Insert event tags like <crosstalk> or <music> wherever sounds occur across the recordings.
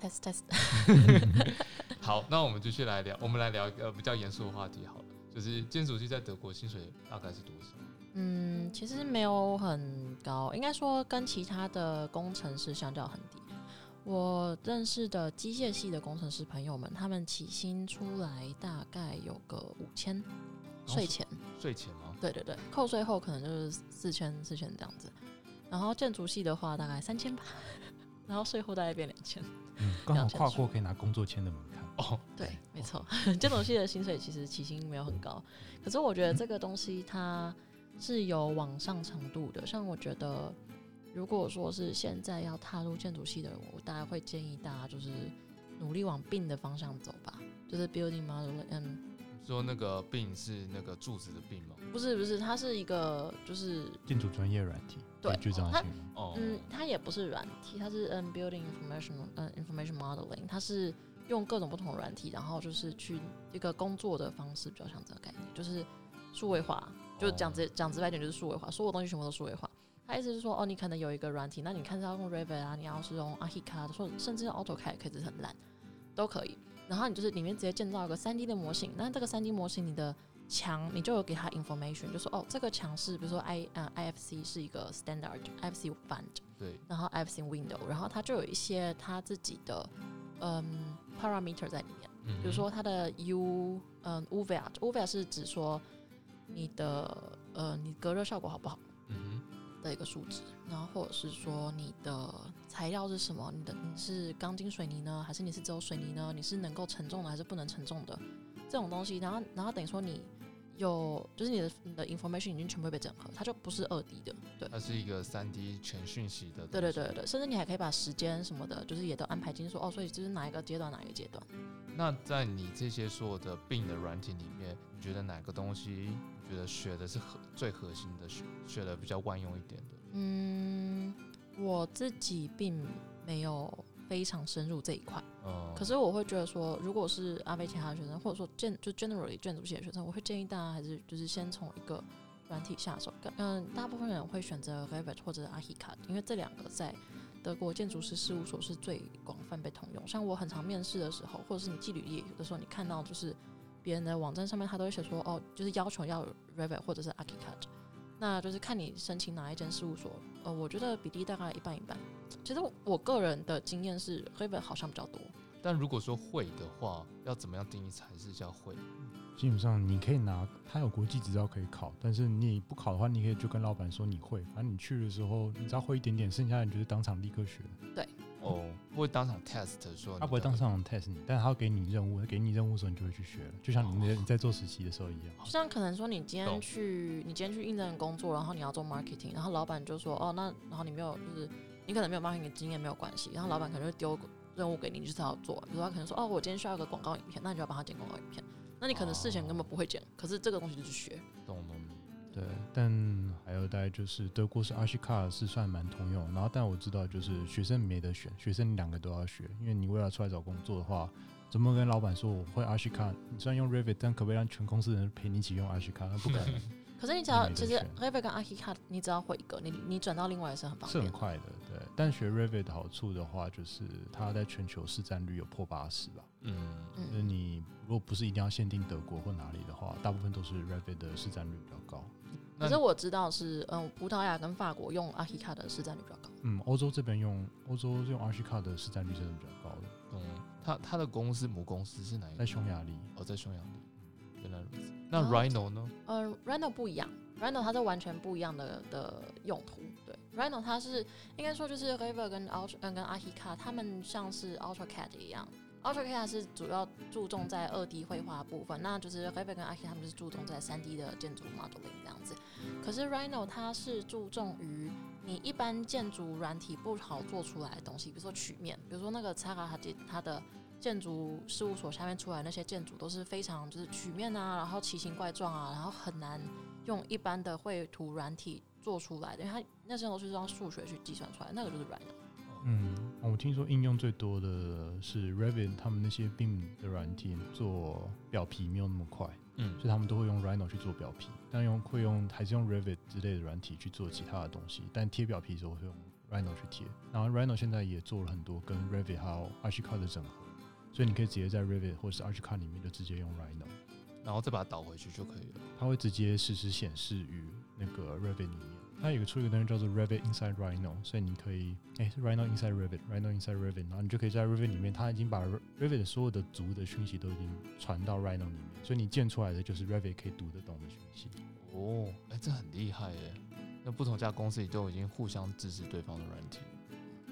test test。<laughs> 好，那我们继续来聊，我们来聊一个比较严肃的话题好了，就是建筑系在德国薪水大概是多少？嗯，其实没有很高，应该说跟其他的工程师相较很低。我认识的机械系的工程师朋友们，他们起薪出来大概有个五千，税前，税前吗？对对对，扣税后可能就是四千四千这样子。然后建筑系的话大概三千吧，然后税后大概变两千。嗯，刚好跨过可以拿工作签的门槛。哦，对，没错，建筑系的薪水其实起薪没有很高，可是我觉得这个东西它是有往上程度的。像我觉得，如果说是现在要踏入建筑系的人，我大概会建议大家就是努力往病的方向走吧，就是 building model，嗯。说那个病是那个柱子的病吗？不是不是，它是一个就是建筑专业软体，对，就这样它嗯，它也不是软体，它是嗯 building information 嗯 information modeling，它是用各种不同的软体，然后就是去一个工作的方式，比较像这个概念，就是数位化，就讲直讲直白点就是数位化，所有东西全部都数位化。他意思是说，哦，你可能有一个软体，那你看是要用 Revit 啊，你要是用 Archicad，或甚至 AutoCAD 可以是很烂，都可以。然后你就是里面直接建造一个三 D 的模型，那这个三 D 模型你的墙你就有给它 information，就说哦这个墙是比如说 I 呃 IFC 是一个 standard IFC 对，然后 IFC window，然后它就有一些它自己的嗯 parameter 在里面，比如说它的 U 嗯 UV，UV 是指说你的呃你隔热效果好不好？的一个数值，然后或者是说你的材料是什么？你的你是钢筋水泥呢，还是你是只有水泥呢？你是能够承重的还是不能承重的？这种东西，然后然后等于说你有就是你的你的 information 已经全部被整合，它就不是二 D 的，对，它是一个三 D 全讯息的。对对对对，甚至你还可以把时间什么的，就是也都安排进去，说哦，所以这是哪一个阶段哪一个阶段。那在你这些所有的病的软体里面，你觉得哪个东西你觉得学的是核最核心的，学学的比较万用一点的？嗯，我自己并没有非常深入这一块。哦。可是我会觉得说，如果是阿贝其他的学生，或者说建就 generally 建筑系的学生，我会建议大家还是就是先从一个软体下手。嗯，大部分人会选择 Revit 或者 Archicad，因为这两个在德国建筑师事务所是最广泛被通用。像我很常面试的时候，或者是你寄履历的时候，你看到就是别人的网站上面，他都会写说，哦，就是要求要 Revit 或者是 Archicad。那就是看你申请哪一间事务所，呃，我觉得比例大概一半一半。其实我个人的经验是，Revit 好像比较多。但如果说会的话，要怎么样定义才是叫会？基本上你可以拿，他有国际执照可以考，但是你不考的话，你可以就跟老板说你会，反正你去的时候，你只要会一点点，剩下的你就是当场立刻学。对。哦，不会当场 test 说，他不会当场 test 你，但是他会给你任务，给你任务的时候你就会去学了，就像你你在做实习的时候一样。就像可能说你今天去，你今天去应征工作，然后你要做 marketing，然后老板就说，哦，那然后你没有，就是你可能没有 marketing 经验没有关系，然后老板可能会丢任务给你，你就是要做。比如说他可能说，哦，我今天需要一个广告影片，那你就要帮他剪广告影片。那你可能事前根本不会剪，可是这个东西就是学。懂懂。对，但还有大概就是德国是 Archicad 是算蛮通用，然后但我知道就是学生没得选，学生两个都要学，因为你为了出来找工作的话，怎么跟老板说我会 Archicad？你虽然用 Revit，但可不可以让全公司人陪你一起用 Archicad？不可能。<laughs> 可是你只要其实 Revit 跟 Archicad，你只要会一个，你你转到另外也是很方便，是很快的。对，但学 Revit 的好处的话，就是它在全球市占率有破八十吧。嗯，那你如果不是一定要限定德国或哪里的话，大部分都是 Revit 的市占率比较高。可是我知道是，嗯，葡萄牙跟法国用 Archicad 的市占率比较高。嗯，欧洲这边用欧洲用 Archicad 的市占率真的比较高的。嗯，他他的公司母公司是哪一个？在匈牙利。哦，在匈牙利。原来如此。那 Rhino 呢？呃，Rhino 不一样，Rhino 它是完全不一样的的用途。对，Rhino 它是应该说就是 River 跟 Ultra 跟 Archicad，他们像是 AutoCAD 一样。AutoCAD 是主要注重在二 D 绘画部分，那就是 River 跟 Archicad 他们是注重在三 D 的建筑 modeling 这样子。可是 Rhino 它是注重于你一般建筑软体不好做出来的东西，比如说曲面，比如说那个 Zaha 它它的建筑事务所下面出来那些建筑都是非常就是曲面啊，然后奇形怪状啊，然后很难用一般的绘图软体做出来的，因为它那时候是用数学去计算出来，那个就是 Rhino。嗯，我听说应用最多的是 Revit，他们那些 BIM 的软体做表皮没有那么快，嗯，所以他们都会用 Rhino 去做表皮，但用会用还是用 Revit 之类的软体去做其他的东西，但贴表皮的时候会用 Rhino 去贴。然后 Rhino 现在也做了很多跟 Revit 还有 Archicad 的整合，所以你可以直接在 Revit 或是 Archicad 里面就直接用 Rhino，然后再把它导回去就可以了。它会直接实时显示于那个 Rabbit 里面。它有个出一个东西叫做 Rabbit Inside Rhino，所以你可以哎、Rhino Inside Rabbit，Rhino Inside Rabbit，然后你就可以在 Revit 里面，它已经把 Revit 所有的族的讯息都已经传到 Rhino 里面，所以你建出来的就是 Rabbit 可以读得懂的讯息。哦，哎、这很厉害耶！那不同家公司里都已经互相支持对方的软体。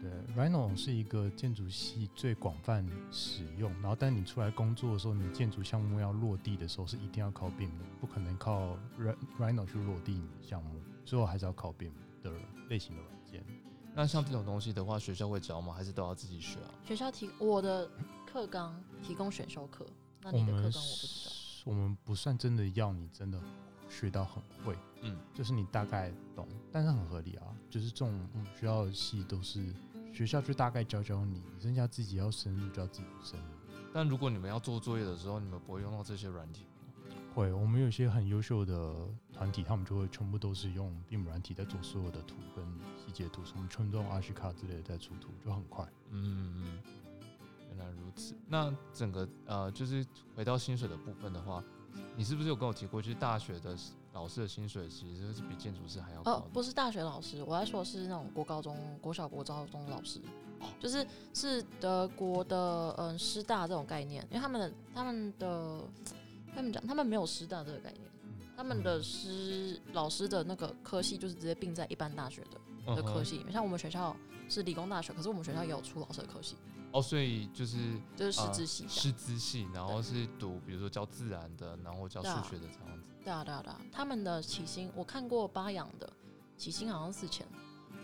对，Rhino 是一个建筑系最广泛使用，然后但你出来工作的时候，你建筑项目要落地的时候是一定要靠 BIM 的，不可能靠 Rhi- Rhino 去落地你的项目，最后还是要靠 BIM 的类型的软件。那像这种东西的话，学校会教吗？还是都要自己学啊？学校提我的课纲提供选修课，那你的课纲我不知道。是我们不算真的要你真的学到很会，嗯，就是你大概懂，但是很合理啊。就是这种我们学校的系都是学校就大概教教你，剩下自己要深入就要自己深入。但如果你们要做作业的时候，你们不会用到这些软体吗？会，我们有一些很优秀的团体，他们就会全部都是用 BIM 软体在做所有的图跟细节图，什么全都用 Archicad 之类的在出图，就很快。嗯嗯，原来如此。那整个呃，就是回到薪水的部分的话，你是不是有跟我提过，就是大学的老师的薪水其实是比建筑师还要高的？，哦不是大学老师，我在说的是那种国高中、国小、国高中老师，就是是德国的嗯师大这种概念，因为他们的他们的他们讲他们没有师大这个概念，他们的师老师的那个科系就是直接并在一般大学的的科系里面，像我们学校是理工大学，可是我们学校也有出老师的科系，哦，所以就是就是师呃资系。师资系，然后是读比如说教自然的，然后教数学的这样子。对啊对啊对啊，他们的起薪我看过巴养的起薪好像四千，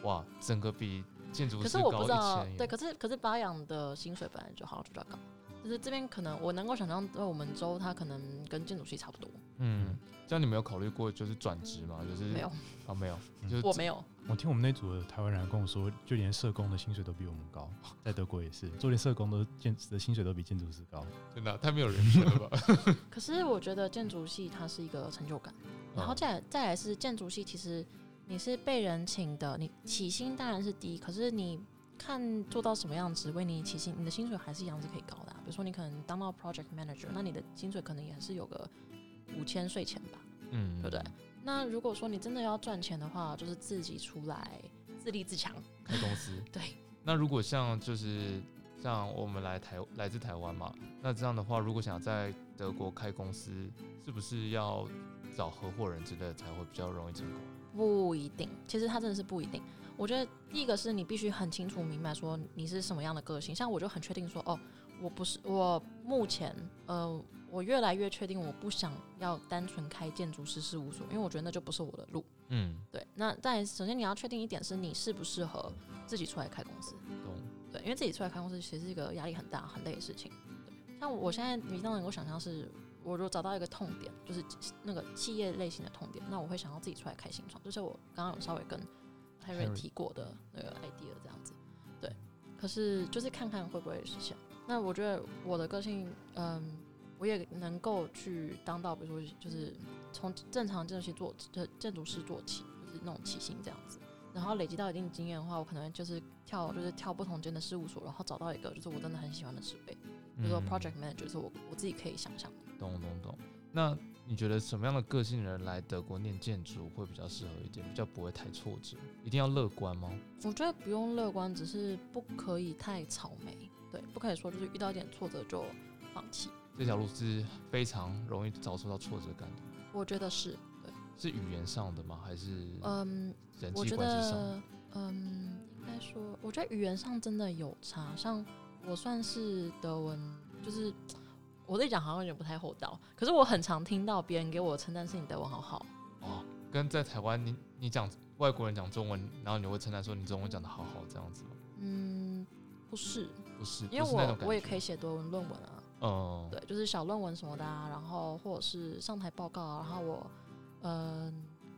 哇，整个比建筑可是我不知道，千。对，可是可是巴扬的薪水本来就好像就比较高，就是这边可能我能够想象，在我们州它可能跟建筑系差不多，嗯，这样你没有考虑过就是转职吗？就是没有，啊，没有，嗯。就是我没有，我听我们那组的台湾人跟我说，就连社工的薪水都比我们高，在德国也是，做连社工都建的薪水都比建筑师高。真的太没有人权了吧？<laughs> 可是我觉得建筑系它是一个成就感，然后嗯再来再来是建筑系，其实你是被人请的，你起薪当然是低，可是你看做到什么样的职位，你起薪你的薪水还是一样是可以高的啊、比如说你可能当到 project manager，那你的薪水可能也是有个五千税前吧。嗯，对不对？那如果说你真的要赚钱的话，就是自己出来自立自强。开公司。<laughs> 对。那如果像就是像我们来台来自台湾嘛，那这样的话，如果想在德国开公司，是不是要找合伙人之类的才会比较容易成功？不一定，其实他真的是不一定。我觉得第一个是你必须很清楚明白说你是什么样的个性，像我就很确定说，哦，我不是我目前呃，我越来越确定我不想要单纯开建筑师事务所，因为我觉得那就不是我的路。嗯，对，那但首先你要确定一点是你适不适合自己出来开公司。懂。对，因为自己出来开公司其实是一个压力很大、很累的事情。对，像我现在你当然能够想象是，我如果找到一个痛点，就是那个企业类型的痛点，那我会想要自己出来开新创，就是我刚刚有稍微跟泰瑞 Harry 提过的那个 idea 这样子。对，可是就是看看会不会实现。那我觉得我的个性，嗯，我也能够去当到，比如说就是从正常建筑系做，就建筑师做起，就是那种起薪这样子。然后累积到一定经验的话，我可能就是跳，就是跳不同间的事务所，然后找到一个就是我真的很喜欢的职位，比如说嗯 project manager，是我我自己可以想象的。懂懂懂。那你觉得什么样的个性人来德国念建筑会比较适合一点，比较不会太挫折？一定要乐观吗？我觉得不用乐观，只是不可以太草莓，对，不可以说就是遇到一点挫折就放弃。这条路是非常容易遭受到挫折感的，我觉得是，对，是语言上的吗？还是嗯，人际关系上？得，嗯，应该说，我觉得语言上真的有差。像我算是德文，就是我自己讲好像有点不太厚道，可是我很常听到别人给我称赞是你德文好好。哦，跟在台湾你你讲外国人讲中文，然后你会称赞说你中文讲的好好这样子吗？嗯，不是，不是，因为我我也可以写德文论文啊，嗯，对，就是小论文什么的啊，然后或者是上台报告啊，然后我嗯、呃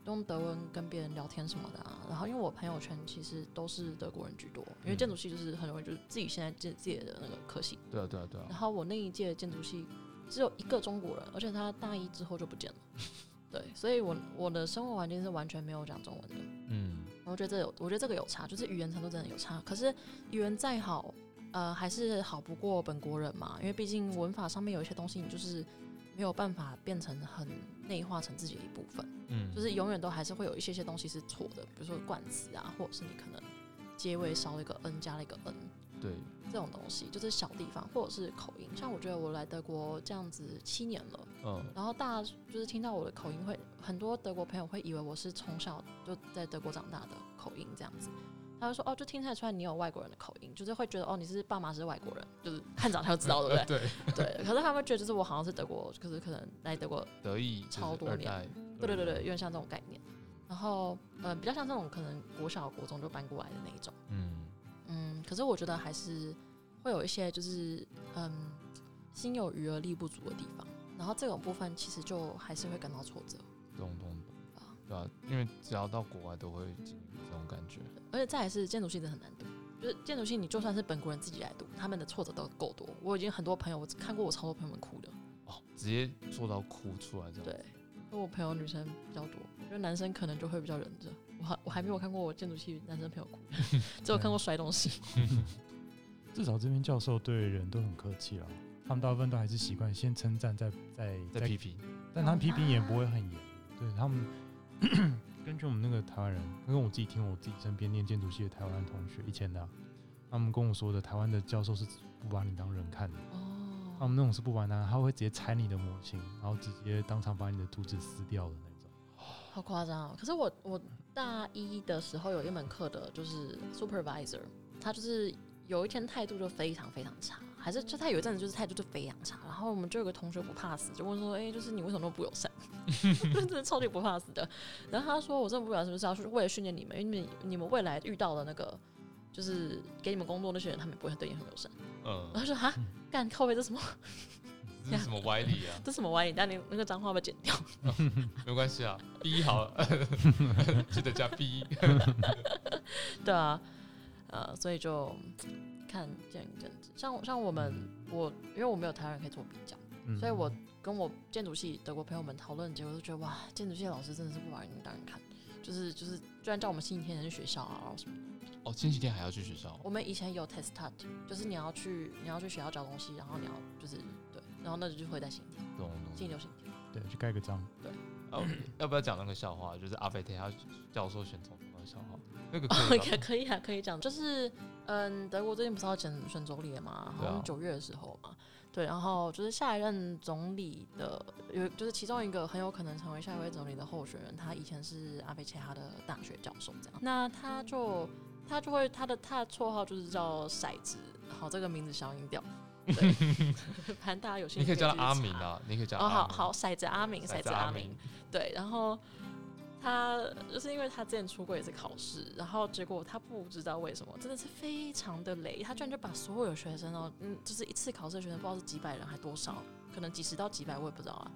用德文跟别人聊天什么的啊，然后因为我朋友圈其实都是德国人居多，因为嗯。建筑系就是很容易就是自己现在自自己的那个科系，对啊对啊对啊。然，后我那一届建筑系只有一个中国人，而且他大一之后就不见了，<laughs> 对，所以我我的生活环境是完全没有讲中文的，嗯，我觉得这有，我觉得这个有差，就是语言程度真的有差。可是语言再好，呃，还是好不过本国人嘛，因为毕竟文法上面有一些东西，你就是没有办法变成很内化成自己的一部分，嗯，就是永远都还是会有一些些东西是错的，比如说冠词啊，或者是你可能结尾少了一个 n 加了一个 n 对，这种东西，就是小地方或者是口音。像我觉得我来德国这样子七年了。嗯，然后大家就是听到我的口音会，很多德国朋友会以为我是从小就在德国长大的口音这样子，他会说哦，就听得出来你有外国人的口音，就是会觉得哦你是爸妈是外国人，就是看长相就知道对不对？<laughs> 对，<laughs> 对。可是他们会觉得就是我好像是德国，可是可能来德国，德意超多年年，对对对对，有点像这种概念。然后呃，比较像这种可能国小国中就搬过来的那一种，嗯嗯。可是我觉得还是会有一些就是嗯心有余而力不足的地方。然后这种部分其实就还是会感到挫折，懂懂懂，对啊，因为只要到国外都会经历这种感觉，而且再来是建筑系真的很难读，就是建筑系你就算是本国人自己来读，他们的挫折都够多。我已经很多朋友，我看过我超多朋友们哭的，哦，直接做到哭出来这样。对，因为我朋友女生比较多，因为男生可能就会比较忍着。我还我还没有看过我建筑系男生朋友哭，<laughs> 只有看过摔东西。<laughs> 至少这边教授对人都很客气了。他们大部分都还是习惯先称赞，再再再批评，但他们批评也不会很严。对他们，<clears throat> 根据我们那个台湾人，跟我自己听我自己身边念建筑系的台湾同学以前的，他们跟我说的，台湾的教授是不把你当人看的。哦。他们那种是不把他，他会直接拆你的模型，然后直接当场把你的图纸撕掉的那种。好夸张啊！可是我我大一的时候有一门课的，就是 supervisor，他就是有一天态度就非常非常差。还是就他有一阵子就是态度就非常差，然后我们就有个同学不怕死，就问说，哎，就是你为什么那么不友善？<laughs> 真的超级不怕死的。然后他说，我真的不友善，是不是要为了训练你们？因为你们未来遇到的那个，就是给你们工作那些人，他们不会对你很友善。嗯。然后说，哈，干靠背这什么？<laughs> 这是什么歪理啊？<laughs> 这什么歪理？但你那个脏话被剪掉。没关系啊，B 好，记得加 B。对啊，呃，所以就。看见一阵子，像像我们我，因为我没有台湾人可以做比较，所以我跟我建筑系德国朋友们讨论结果，都觉得哇，建筑系老师真的是不把人当人看，就是就是，居然叫我们星期天去学校啊，然后什么。哦，星期天还要去学校？我们以前有 test touch，就是你要去你要去学校交东西，然后你要就是对，然后那就就会在星期天，星期六星期天，对，去盖个章，对。然后 <coughs> 要不要讲那个笑话？就是阿菲特他教授选总统的笑话。那个可可以啊，可以讲，就是嗯，德国最近不是要选选总理了嘛？好像九月的时候嘛，对，然后就是下一任总理的有，就是其中一个很有可能成为下一位总理的候选人，他以前是阿贝切哈的大学教授，这样，那他就他就会他的他的绰号就是叫骰子，好，这个名字消音掉，对，<laughs> 反正大家有兴趣，你可以叫他阿明啊，你可以叫哦，好好骰子阿明，骰子阿明，对，然后。他就是因为他之前出过一次考试，然后结果他不知道为什么，真的是非常的雷，他居然就把所有学生哦，嗯，就是一次考试的学生不知道是几百人还多少，可能几十到几百我也不知道啊，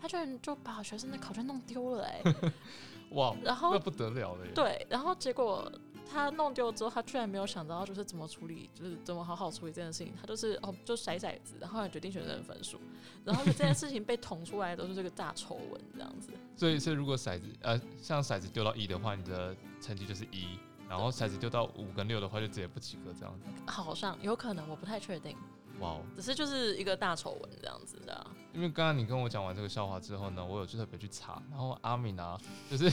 他居然就把学生的考卷弄丢了哎，<laughs> 哇，然后那不得了了耶，对，然后结果。他弄丢之后，他居然没有想到就是怎么处理，就是怎么好好处理这件事情。他就是哦，就甩骰子，然后决定学生的分数，然后就这件事情被捅出来都是这个大丑闻这样子。所以，所以如果骰子呃，像骰子丢到一的话，你的成绩就是一；然后骰子丢到五跟六的话，就直接不及格这样子。好像有可能，我不太确定。哇哦，只是就是一个大丑闻这样子的。因为刚刚你跟我讲完这个笑话之后呢，我有去特别去查，然后阿敏啊，就是。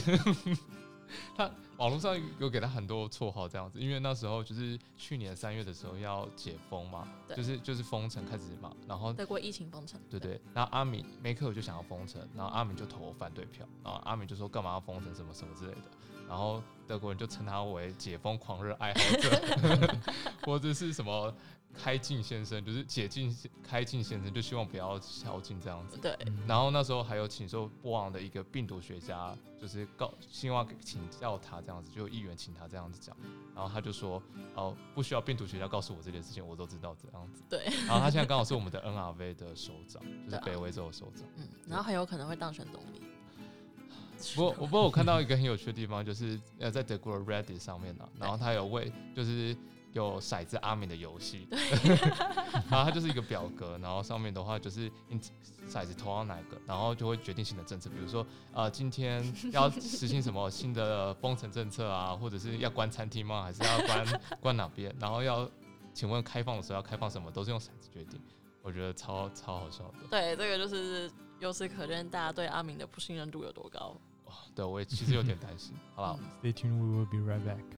<laughs> 他网络上有给他很多绰号这样子，因为那时候就是去年三月的时候要解封嘛，就是就是封城开始嘛，然后德国疫情封城，对对，然后阿敏梅克就想要封城，然后阿敏就投反对票，然后阿敏就说干嘛要封城什么什么之类的，然后德国人就称他为解封狂热爱好者，<laughs> 或者是什么。开禁先生就是解禁开禁先生，就希望不要宵禁这样子。对。然后那时候还有请受波昂的一个病毒学家，就是告希望请教他这样子，就议员请他这样子讲。然后他就说：“哦，不需要病毒学家告诉我这件事情，我都知道这样子。”对。然后他现在刚好是我们的 NRV 的首长，就是北威州的首长。嗯。然后很有可能会当选总理。不过，我不过我看到一个很有趣的地方，就是呃，在德国的 Reddit 上面呢，然后他有为就是。有骰子阿敏的游戏，<laughs> 然后它就是一个表格，然后上面的话就是你骰子投到哪个，然后就会决定新的政策，比如说呃今天要实行什么新的封城政策啊，<laughs> 或者是要关餐厅吗？还是要关关哪边？然后要请问开放的时候要开放什么，都是用骰子决定，我觉得超超好笑的。对，这个就是由此可见，大家对阿明的不信任度有多高。哦，对我也其实有点担心，好不好？Stay tuned, we will be right back.